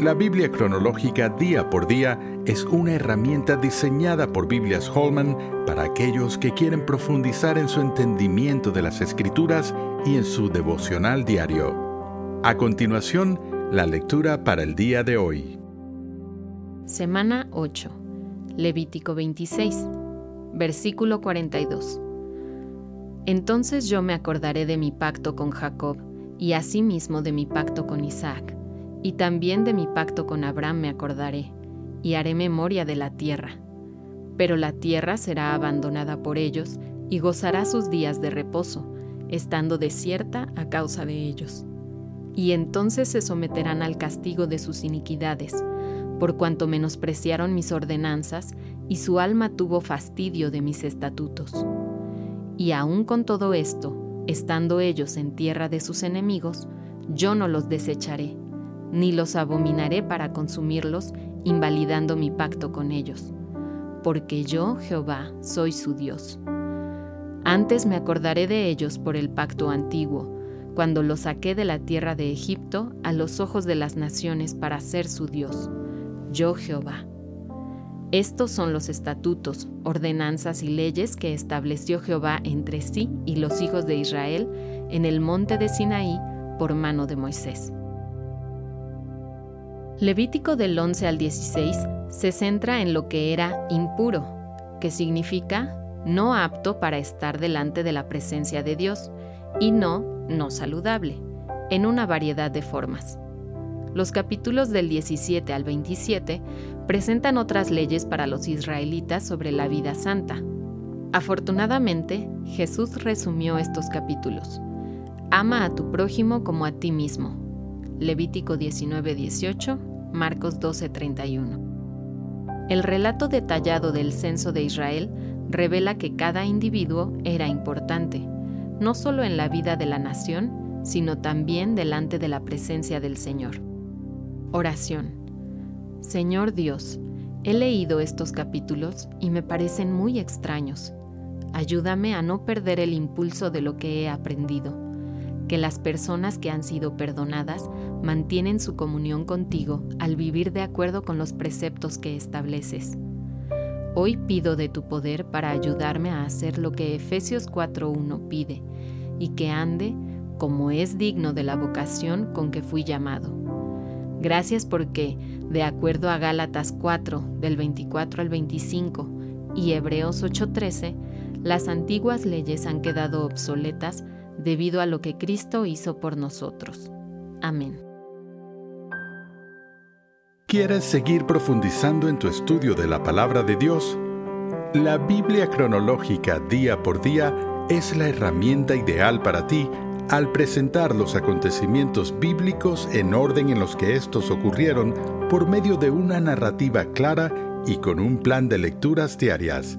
La Biblia cronológica día por día es una herramienta diseñada por Biblias Holman para aquellos que quieren profundizar en su entendimiento de las Escrituras y en su devocional diario. A continuación, la lectura para el día de hoy. Semana 8. Levítico 26. Versículo 42. Entonces yo me acordaré de mi pacto con Jacob y asimismo de mi pacto con Isaac y también de mi pacto con Abraham me acordaré, y haré memoria de la tierra. Pero la tierra será abandonada por ellos, y gozará sus días de reposo, estando desierta a causa de ellos. Y entonces se someterán al castigo de sus iniquidades, por cuanto menospreciaron mis ordenanzas, y su alma tuvo fastidio de mis estatutos. Y aun con todo esto, estando ellos en tierra de sus enemigos, yo no los desecharé ni los abominaré para consumirlos, invalidando mi pacto con ellos, porque yo, Jehová, soy su Dios. Antes me acordaré de ellos por el pacto antiguo, cuando los saqué de la tierra de Egipto a los ojos de las naciones para ser su Dios, yo Jehová. Estos son los estatutos, ordenanzas y leyes que estableció Jehová entre sí y los hijos de Israel en el monte de Sinaí por mano de Moisés. Levítico del 11 al 16 se centra en lo que era impuro, que significa no apto para estar delante de la presencia de Dios, y no no saludable, en una variedad de formas. Los capítulos del 17 al 27 presentan otras leyes para los israelitas sobre la vida santa. Afortunadamente, Jesús resumió estos capítulos. Ama a tu prójimo como a ti mismo. Levítico 19-18 Marcos 12:31. El relato detallado del censo de Israel revela que cada individuo era importante, no solo en la vida de la nación, sino también delante de la presencia del Señor. Oración. Señor Dios, he leído estos capítulos y me parecen muy extraños. Ayúdame a no perder el impulso de lo que he aprendido que las personas que han sido perdonadas mantienen su comunión contigo al vivir de acuerdo con los preceptos que estableces. Hoy pido de tu poder para ayudarme a hacer lo que Efesios 4.1 pide y que ande como es digno de la vocación con que fui llamado. Gracias porque, de acuerdo a Gálatas 4 del 24 al 25 y Hebreos 8.13, las antiguas leyes han quedado obsoletas debido a lo que Cristo hizo por nosotros. Amén. ¿Quieres seguir profundizando en tu estudio de la palabra de Dios? La Biblia cronológica día por día es la herramienta ideal para ti al presentar los acontecimientos bíblicos en orden en los que estos ocurrieron por medio de una narrativa clara y con un plan de lecturas diarias.